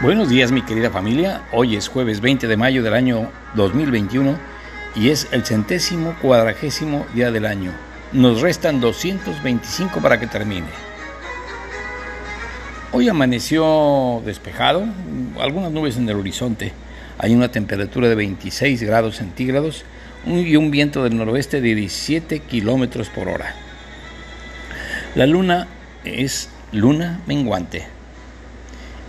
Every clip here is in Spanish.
Buenos días mi querida familia, hoy es jueves 20 de mayo del año 2021 y es el centésimo cuadragésimo día del año. Nos restan 225 para que termine. Hoy amaneció despejado, algunas nubes en el horizonte, hay una temperatura de 26 grados centígrados y un viento del noroeste de 17 kilómetros por hora. La luna es luna menguante.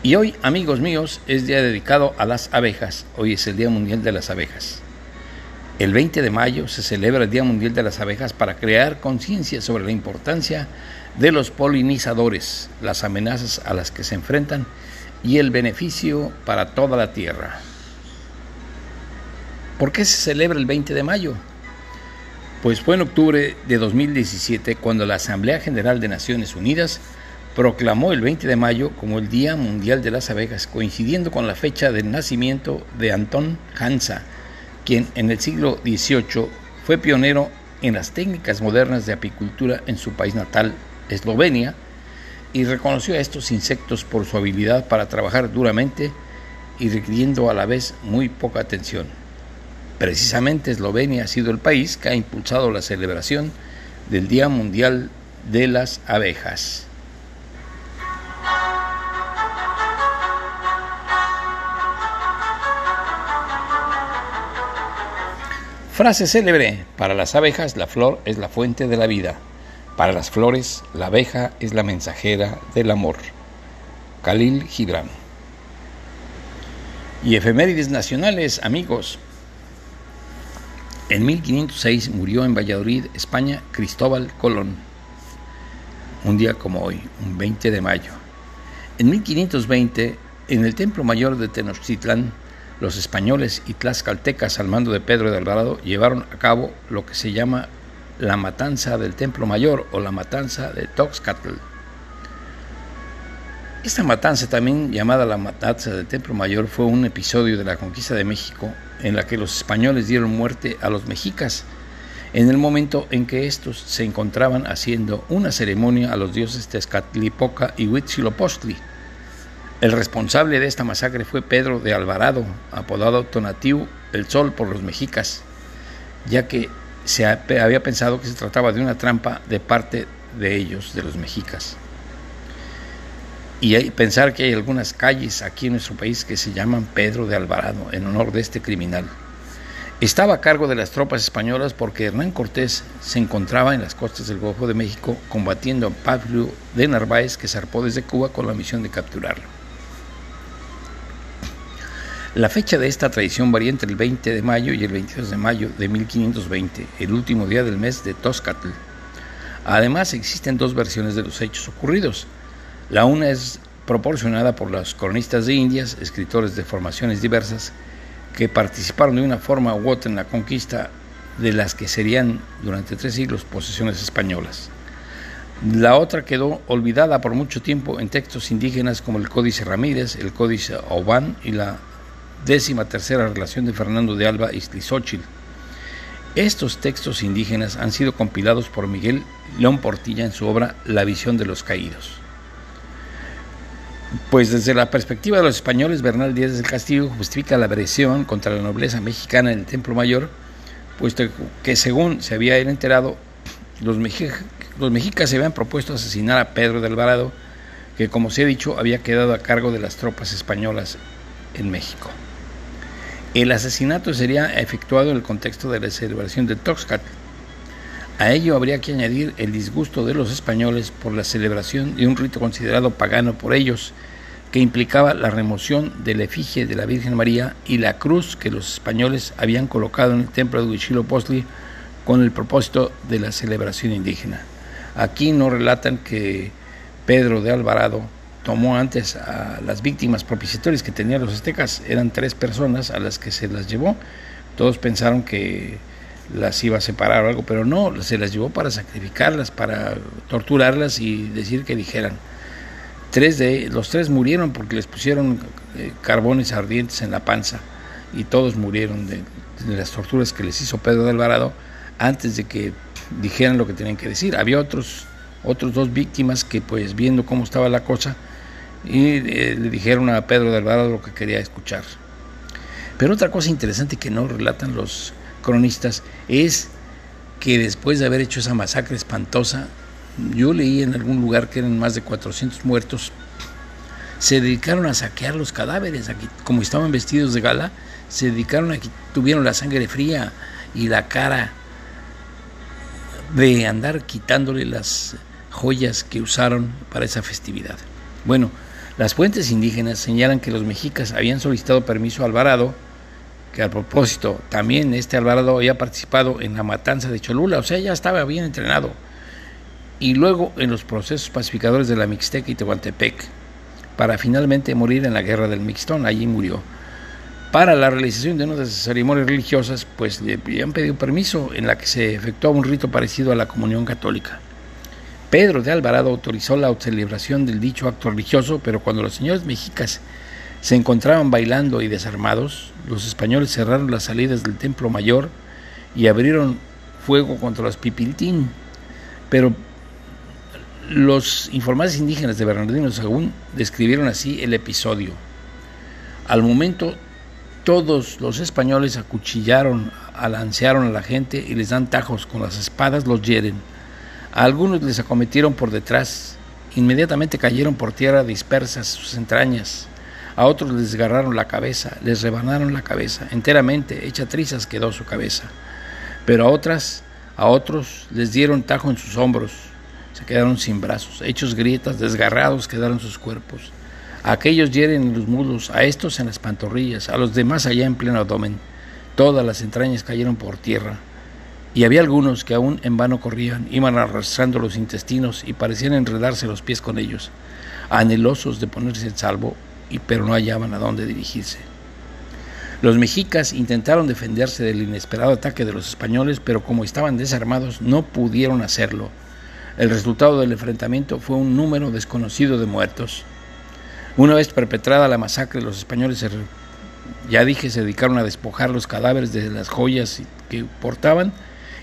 Y hoy, amigos míos, es día dedicado a las abejas. Hoy es el Día Mundial de las Abejas. El 20 de mayo se celebra el Día Mundial de las Abejas para crear conciencia sobre la importancia de los polinizadores, las amenazas a las que se enfrentan y el beneficio para toda la Tierra. ¿Por qué se celebra el 20 de mayo? Pues fue en octubre de 2017 cuando la Asamblea General de Naciones Unidas proclamó el 20 de mayo como el Día Mundial de las Abejas, coincidiendo con la fecha del nacimiento de Anton Hansa, quien en el siglo XVIII fue pionero en las técnicas modernas de apicultura en su país natal, Eslovenia, y reconoció a estos insectos por su habilidad para trabajar duramente y requiriendo a la vez muy poca atención. Precisamente Eslovenia ha sido el país que ha impulsado la celebración del Día Mundial de las Abejas. Frase célebre, para las abejas la flor es la fuente de la vida, para las flores la abeja es la mensajera del amor. Khalil Gibran. Y efemérides nacionales, amigos. En 1506 murió en Valladolid, España, Cristóbal Colón. Un día como hoy, un 20 de mayo. En 1520, en el Templo Mayor de Tenochtitlán, los españoles y tlaxcaltecas al mando de Pedro de Alvarado llevaron a cabo lo que se llama la matanza del Templo Mayor o la matanza de Toxcatl. Esta matanza, también llamada la matanza del Templo Mayor, fue un episodio de la conquista de México en la que los españoles dieron muerte a los mexicas en el momento en que estos se encontraban haciendo una ceremonia a los dioses Tezcatlipoca y Huitzilopochtli el responsable de esta masacre fue Pedro de Alvarado, apodado Tonatiu el Sol por los mexicas, ya que se había pensado que se trataba de una trampa de parte de ellos, de los mexicas. Y pensar que hay algunas calles aquí en nuestro país que se llaman Pedro de Alvarado en honor de este criminal. Estaba a cargo de las tropas españolas porque Hernán Cortés se encontraba en las costas del Golfo de México combatiendo a Pablo de Narváez que zarpó desde Cuba con la misión de capturarlo. La fecha de esta tradición varía entre el 20 de mayo y el 22 de mayo de 1520, el último día del mes de Toscatl. Además, existen dos versiones de los hechos ocurridos. La una es proporcionada por los cronistas de Indias, escritores de formaciones diversas, que participaron de una forma u otra en la conquista de las que serían durante tres siglos posesiones españolas. La otra quedó olvidada por mucho tiempo en textos indígenas como el Códice Ramírez, el Códice Oban y la décima tercera relación de Fernando de Alba y. Estos textos indígenas han sido compilados por Miguel León Portilla en su obra La visión de los caídos. Pues desde la perspectiva de los españoles, Bernal Díaz del Castillo justifica la agresión contra la nobleza mexicana en el Templo Mayor, puesto que según se había enterado, los mexicas se habían propuesto asesinar a Pedro de Alvarado, que como se ha dicho había quedado a cargo de las tropas españolas en México. El asesinato sería efectuado en el contexto de la celebración de Toxcat. A ello habría que añadir el disgusto de los españoles por la celebración de un rito considerado pagano por ellos, que implicaba la remoción de la efigie de la Virgen María y la cruz que los españoles habían colocado en el templo de Huitzilopochtli con el propósito de la celebración indígena. Aquí no relatan que Pedro de Alvarado tomó antes a las víctimas propiciatorias que tenían los aztecas, eran tres personas a las que se las llevó. Todos pensaron que las iba a separar o algo, pero no, se las llevó para sacrificarlas, para torturarlas y decir que dijeran. Tres de los tres murieron porque les pusieron eh, carbones ardientes en la panza y todos murieron de, las torturas que les hizo Pedro de Alvarado antes de que dijeran lo que tenían que decir. Había otros otros dos víctimas que pues viendo cómo estaba la cosa y eh, le dijeron a Pedro de Alvarado lo que quería escuchar. Pero otra cosa interesante que no relatan los cronistas es que después de haber hecho esa masacre espantosa, yo leí en algún lugar que eran más de 400 muertos, se dedicaron a saquear los cadáveres, como estaban vestidos de gala, se dedicaron a que tuvieron la sangre fría y la cara de andar quitándole las joyas que usaron para esa festividad. Bueno, las fuentes indígenas señalan que los mexicas habían solicitado permiso a Alvarado, que a propósito también este Alvarado había participado en la matanza de Cholula, o sea, ya estaba bien entrenado, y luego en los procesos pacificadores de la Mixteca y Tehuantepec, para finalmente morir en la guerra del Mixtón, allí murió. Para la realización de unas ceremonias religiosas, pues le habían pedido permiso en la que se efectuaba un rito parecido a la comunión católica. Pedro de Alvarado autorizó la celebración del dicho acto religioso, pero cuando los señores mexicas se encontraban bailando y desarmados, los españoles cerraron las salidas del templo mayor y abrieron fuego contra los pipiltín. Pero los informantes indígenas de Bernardino Sagún describieron así el episodio. Al momento, todos los españoles acuchillaron, alancearon a la gente y les dan tajos con las espadas, los hieren a algunos les acometieron por detrás, inmediatamente cayeron por tierra dispersas sus entrañas. A otros les desgarraron la cabeza, les rebanaron la cabeza, enteramente hecha trizas quedó su cabeza. Pero a otras, a otros les dieron tajo en sus hombros, se quedaron sin brazos, hechos grietas, desgarrados quedaron sus cuerpos. A aquellos hieren en los muslos, a estos en las pantorrillas, a los demás allá en pleno abdomen. Todas las entrañas cayeron por tierra y había algunos que aún en vano corrían, iban arrastrando los intestinos y parecían enredarse los pies con ellos, anhelosos de ponerse en salvo, y, pero no hallaban a dónde dirigirse. Los mexicas intentaron defenderse del inesperado ataque de los españoles, pero como estaban desarmados no pudieron hacerlo. El resultado del enfrentamiento fue un número desconocido de muertos. Una vez perpetrada la masacre, los españoles, ya dije, se dedicaron a despojar los cadáveres de las joyas que portaban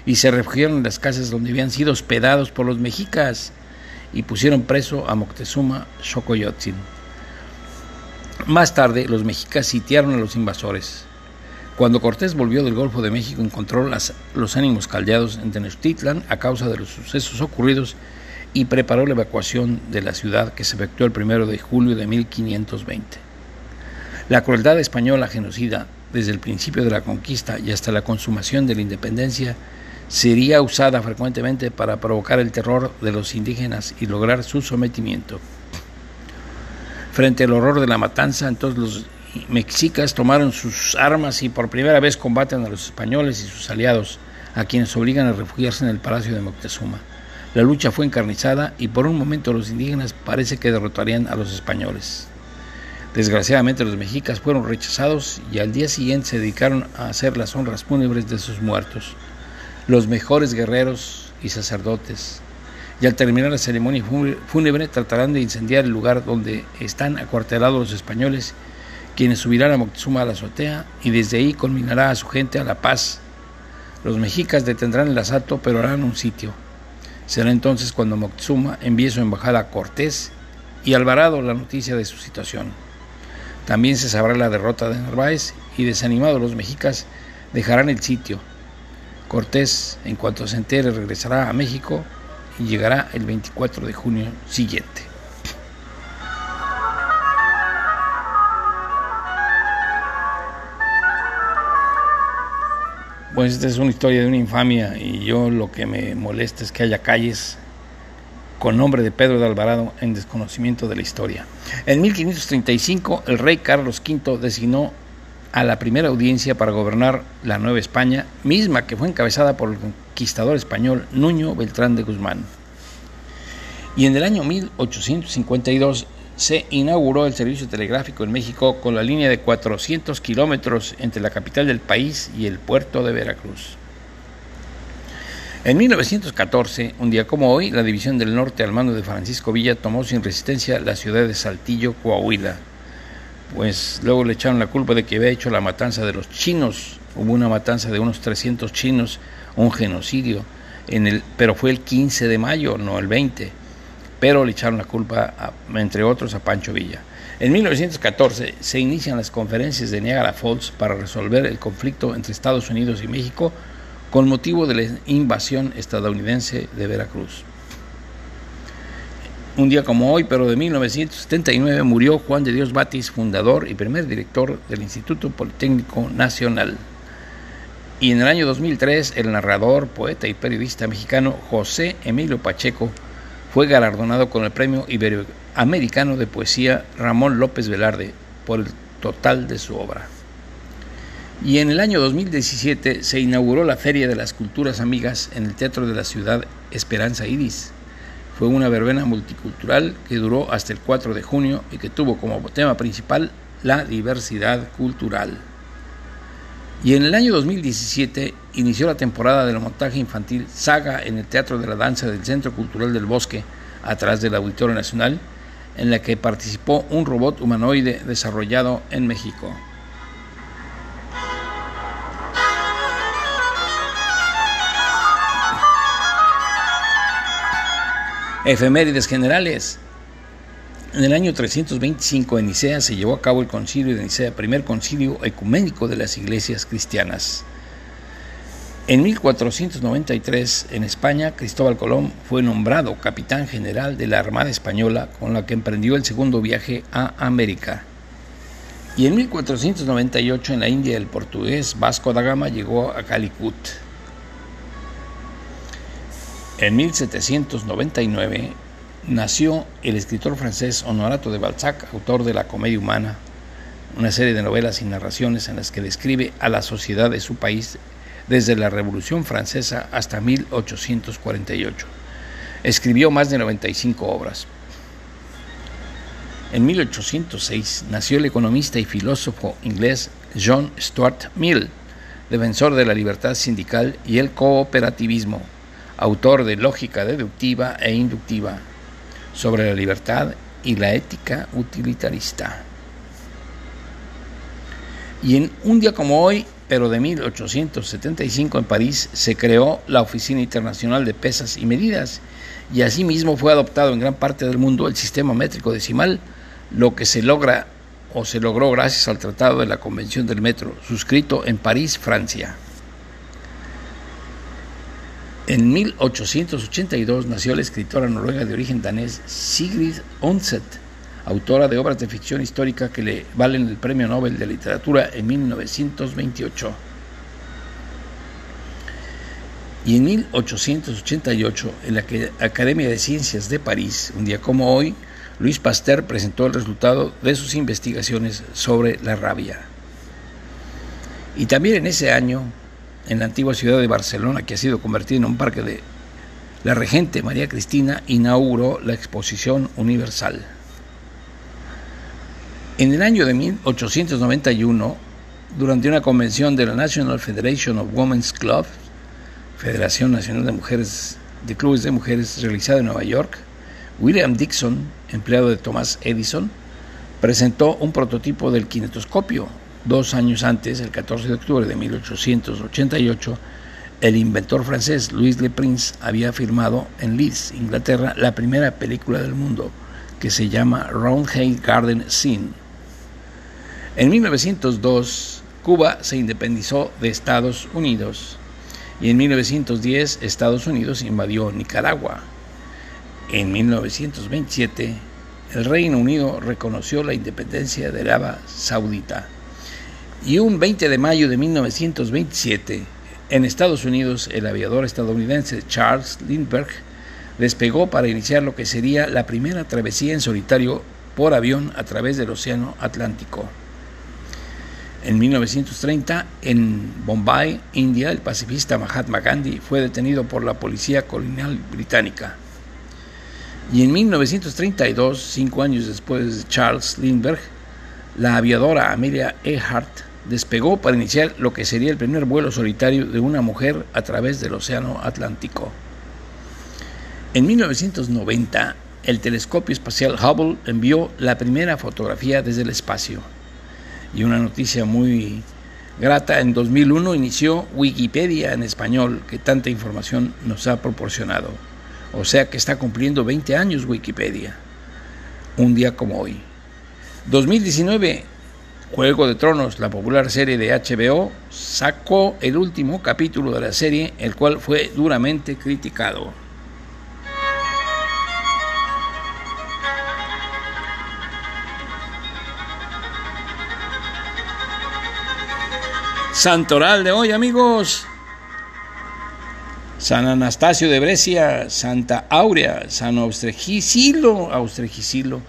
y se refugiaron en las casas donde habían sido hospedados por los mexicas y pusieron preso a Moctezuma Xocoyotzin. Más tarde, los mexicas sitiaron a los invasores. Cuando Cortés volvió del Golfo de México, encontró los ánimos caldeados en Tenochtitlan a causa de los sucesos ocurridos y preparó la evacuación de la ciudad que se efectuó el 1 de julio de 1520. La crueldad española genocida, desde el principio de la conquista y hasta la consumación de la independencia, sería usada frecuentemente para provocar el terror de los indígenas y lograr su sometimiento. Frente al horror de la matanza, entonces los mexicas tomaron sus armas y por primera vez combaten a los españoles y sus aliados, a quienes obligan a refugiarse en el palacio de Moctezuma. La lucha fue encarnizada y por un momento los indígenas parece que derrotarían a los españoles. Desgraciadamente los mexicas fueron rechazados y al día siguiente se dedicaron a hacer las honras fúnebres de sus muertos los mejores guerreros y sacerdotes. Y al terminar la ceremonia fúnebre tratarán de incendiar el lugar donde están acuartelados los españoles, quienes subirán a Moctezuma a la azotea y desde ahí culminará a su gente a la paz. Los mexicas detendrán el asalto pero harán un sitio. Será entonces cuando Moctezuma envíe su embajada a Cortés y Alvarado la noticia de su situación. También se sabrá la derrota de Narváez y desanimados los mexicas dejarán el sitio Cortés, en cuanto se entere, regresará a México y llegará el 24 de junio siguiente. Pues esta es una historia de una infamia y yo lo que me molesta es que haya calles con nombre de Pedro de Alvarado en desconocimiento de la historia. En 1535 el rey Carlos V designó a la primera audiencia para gobernar la Nueva España, misma que fue encabezada por el conquistador español Nuño Beltrán de Guzmán. Y en el año 1852 se inauguró el servicio telegráfico en México con la línea de 400 kilómetros entre la capital del país y el puerto de Veracruz. En 1914, un día como hoy, la División del Norte al mando de Francisco Villa tomó sin resistencia la ciudad de Saltillo, Coahuila, pues luego le echaron la culpa de que había hecho la matanza de los chinos. Hubo una matanza de unos 300 chinos, un genocidio, en el, pero fue el 15 de mayo, no el 20. pero le echaron la culpa, entre otros, a Pancho Villa. En 1914 se inician las conferencias de Niagara Falls para resolver el conflicto entre Estados Unidos y México con motivo de la invasión estadounidense de Veracruz. Un día como hoy, pero de 1979, murió Juan de Dios Batis, fundador y primer director del Instituto Politécnico Nacional. Y en el año 2003, el narrador, poeta y periodista mexicano José Emilio Pacheco fue galardonado con el Premio Iberoamericano de Poesía Ramón López Velarde por el total de su obra. Y en el año 2017 se inauguró la Feria de las Culturas Amigas en el Teatro de la Ciudad Esperanza Iris. Fue una verbena multicultural que duró hasta el 4 de junio y que tuvo como tema principal la diversidad cultural. Y en el año 2017 inició la temporada del montaje infantil Saga en el Teatro de la Danza del Centro Cultural del Bosque, atrás del Auditorio Nacional, en la que participó un robot humanoide desarrollado en México. Efemérides generales. En el año 325 en Nicea se llevó a cabo el concilio de Nicea, primer concilio ecuménico de las iglesias cristianas. En 1493, en España, Cristóbal Colón fue nombrado capitán general de la Armada Española, con la que emprendió el segundo viaje a América. Y en 1498, en la India, el portugués Vasco da Gama llegó a Calicut. En 1799, nació el escritor francés Honorato de Balzac, autor de La Comedia Humana, una serie de novelas y narraciones en las que describe a la sociedad de su país desde la Revolución Francesa hasta 1848. Escribió más de 95 obras. En 1806 nació el economista y filósofo inglés John Stuart Mill, defensor de la libertad sindical y el cooperativismo, autor de Lógica deductiva e inductiva, sobre la libertad y la ética utilitarista. Y en un día como hoy, pero de 1875 en París, se creó la Oficina Internacional de Pesas y Medidas, y asimismo fue adoptado en gran parte del mundo el sistema métrico decimal, lo que se logra o se logró gracias al Tratado de la Convención del Metro, suscrito en París, Francia. En 1882 nació la escritora noruega de origen danés Sigrid Undset, autora de obras de ficción histórica que le valen el Premio Nobel de Literatura en 1928. Y en 1888, en la Academia de Ciencias de París, un día como hoy, Luis Pasteur presentó el resultado de sus investigaciones sobre la rabia. Y también en ese año, en la antigua ciudad de Barcelona, que ha sido convertida en un parque de la regente María Cristina inauguró la Exposición Universal. En el año de 1891, durante una convención de la National Federation of Women's Clubs, Federación Nacional de Mujeres de Clubes de Mujeres realizada en Nueva York, William Dixon, empleado de Thomas Edison, presentó un prototipo del kinetoscopio, Dos años antes, el 14 de octubre de 1888, el inventor francés Louis Le Prince había firmado en Leeds, Inglaterra, la primera película del mundo, que se llama Roundhay Garden Scene. En 1902, Cuba se independizó de Estados Unidos y en 1910 Estados Unidos invadió Nicaragua. En 1927, el Reino Unido reconoció la independencia de Arabia Saudita. Y un 20 de mayo de 1927, en Estados Unidos, el aviador estadounidense Charles Lindbergh despegó para iniciar lo que sería la primera travesía en solitario por avión a través del Océano Atlántico. En 1930, en Bombay, India, el pacifista Mahatma Gandhi fue detenido por la policía colonial británica. Y en 1932, cinco años después de Charles Lindbergh, la aviadora Amelia Earhart despegó para iniciar lo que sería el primer vuelo solitario de una mujer a través del Océano Atlántico. En 1990, el telescopio espacial Hubble envió la primera fotografía desde el espacio. Y una noticia muy grata, en 2001 inició Wikipedia en español, que tanta información nos ha proporcionado. O sea que está cumpliendo 20 años Wikipedia. Un día como hoy. 2019, Juego de Tronos, la popular serie de HBO, sacó el último capítulo de la serie, el cual fue duramente criticado. Santoral de hoy, amigos. San Anastasio de Brescia, Santa Aurea, San Austregisilo, Austregisilo,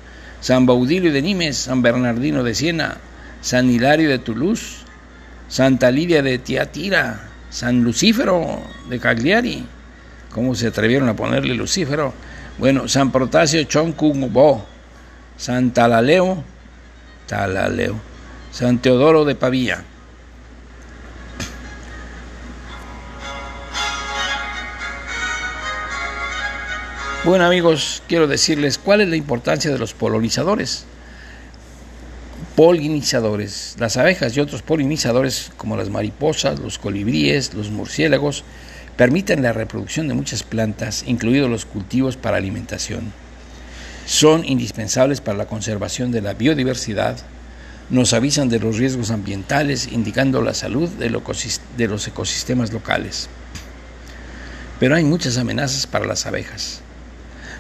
San Baudilio de Nimes, San Bernardino de Siena, San Hilario de Toulouse, Santa Lidia de Tiatira, San Lucífero de Cagliari. ¿Cómo se atrevieron a ponerle Lucífero? Bueno, San Protasio Choncubo, San Talaleo, Talaleo, San Teodoro de Pavía. Bueno amigos, quiero decirles cuál es la importancia de los polinizadores. Polinizadores. Las abejas y otros polinizadores como las mariposas, los colibríes, los murciélagos, permiten la reproducción de muchas plantas, incluidos los cultivos para alimentación. Son indispensables para la conservación de la biodiversidad, nos avisan de los riesgos ambientales, indicando la salud de los ecosistemas locales. Pero hay muchas amenazas para las abejas.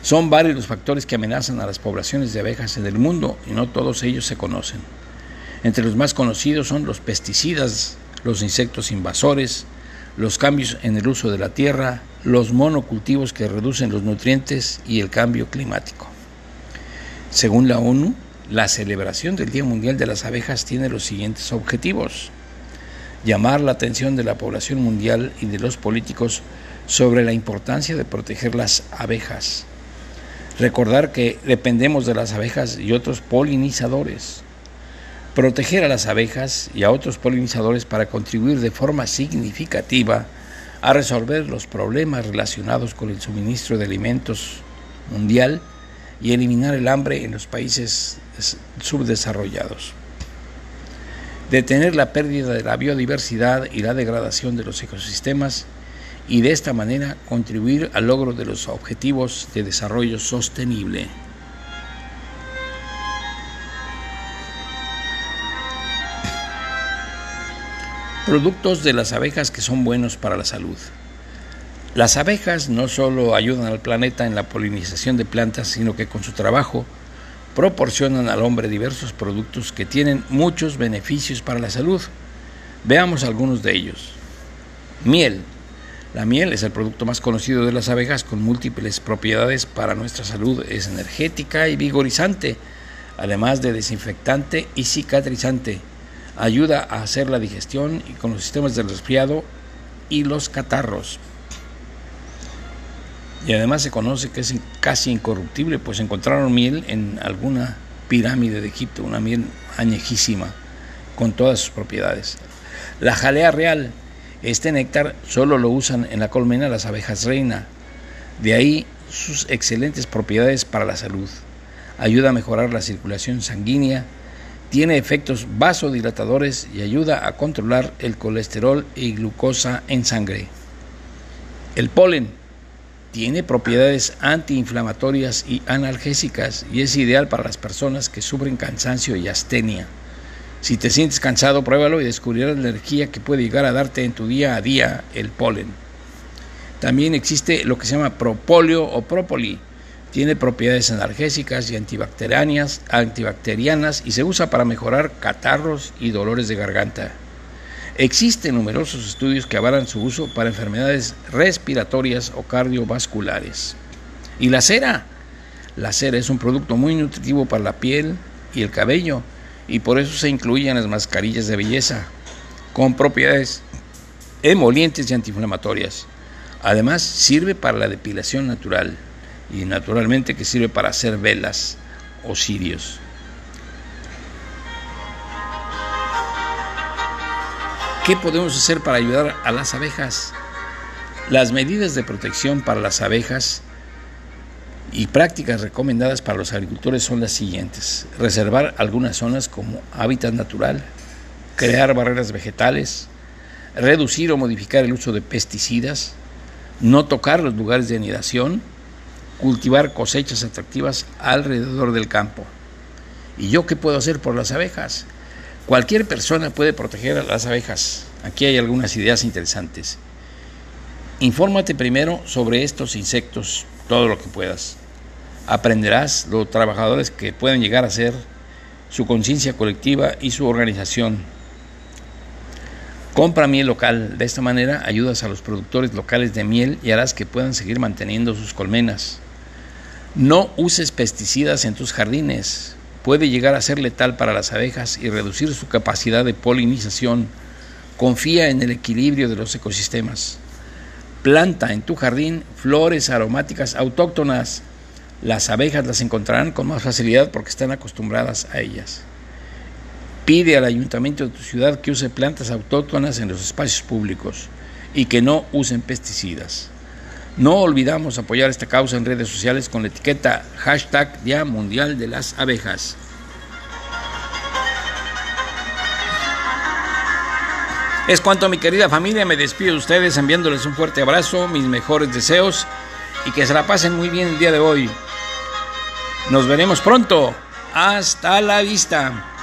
Son varios los factores que amenazan a las poblaciones de abejas en el mundo y no todos ellos se conocen. Entre los más conocidos son los pesticidas, los insectos invasores, los cambios en el uso de la tierra, los monocultivos que reducen los nutrientes y el cambio climático. Según la ONU, la celebración del Día Mundial de las Abejas tiene los siguientes objetivos. Llamar la atención de la población mundial y de los políticos sobre la importancia de proteger las abejas, Recordar que dependemos de las abejas y otros polinizadores. Proteger a las abejas y a otros polinizadores para contribuir de forma significativa a resolver los problemas relacionados con el suministro de alimentos mundial y eliminar el hambre en los países subdesarrollados. Detener la pérdida de la biodiversidad y la degradación de los ecosistemas y de esta manera contribuir al logro de los objetivos de desarrollo sostenible. Productos de las abejas que son buenos para la salud. Las abejas no solo ayudan al planeta en la polinización de plantas, sino que con su trabajo proporcionan al hombre diversos productos que tienen muchos beneficios para la salud. Veamos algunos de ellos. Miel, la miel es el producto más conocido de las abejas con múltiples propiedades para nuestra salud. Es energética y vigorizante, además de desinfectante y cicatrizante. Ayuda a hacer la digestión y con los sistemas del resfriado y los catarros. Y además se conoce que es casi incorruptible, pues encontraron miel en alguna pirámide de Egipto, una miel añejísima, con todas sus propiedades. La jalea real este néctar solo lo usan en la colmena las abejas reina. De ahí sus excelentes propiedades para la salud. Ayuda a mejorar la circulación sanguínea, tiene efectos vasodilatadores y ayuda a controlar el colesterol y glucosa en sangre. El polen tiene propiedades antiinflamatorias y analgésicas y es ideal para las personas que sufren cansancio y astenia. Si te sientes cansado, pruébalo y descubrirás la energía que puede llegar a darte en tu día a día el polen. También existe lo que se llama propóleo o propoli. Tiene propiedades analgésicas y antibacterianas, antibacterianas y se usa para mejorar catarros y dolores de garganta. Existen numerosos estudios que avalan su uso para enfermedades respiratorias o cardiovasculares. ¿Y la cera? La cera es un producto muy nutritivo para la piel y el cabello y por eso se incluyen las mascarillas de belleza con propiedades emolientes y antiinflamatorias. Además, sirve para la depilación natural y naturalmente que sirve para hacer velas o cirios. ¿Qué podemos hacer para ayudar a las abejas? Las medidas de protección para las abejas y prácticas recomendadas para los agricultores son las siguientes. Reservar algunas zonas como hábitat natural, crear barreras vegetales, reducir o modificar el uso de pesticidas, no tocar los lugares de anidación, cultivar cosechas atractivas alrededor del campo. ¿Y yo qué puedo hacer por las abejas? Cualquier persona puede proteger a las abejas. Aquí hay algunas ideas interesantes. Infórmate primero sobre estos insectos, todo lo que puedas. Aprenderás los trabajadores que pueden llegar a ser, su conciencia colectiva y su organización. Compra miel local. De esta manera ayudas a los productores locales de miel y harás que puedan seguir manteniendo sus colmenas. No uses pesticidas en tus jardines. Puede llegar a ser letal para las abejas y reducir su capacidad de polinización. Confía en el equilibrio de los ecosistemas. Planta en tu jardín flores aromáticas autóctonas. Las abejas las encontrarán con más facilidad porque están acostumbradas a ellas. Pide al ayuntamiento de tu ciudad que use plantas autóctonas en los espacios públicos y que no usen pesticidas. No olvidamos apoyar esta causa en redes sociales con la etiqueta hashtag Día Mundial de las Abejas. Es cuanto mi querida familia, me despido de ustedes enviándoles un fuerte abrazo, mis mejores deseos y que se la pasen muy bien el día de hoy. Nos veremos pronto. Hasta la vista.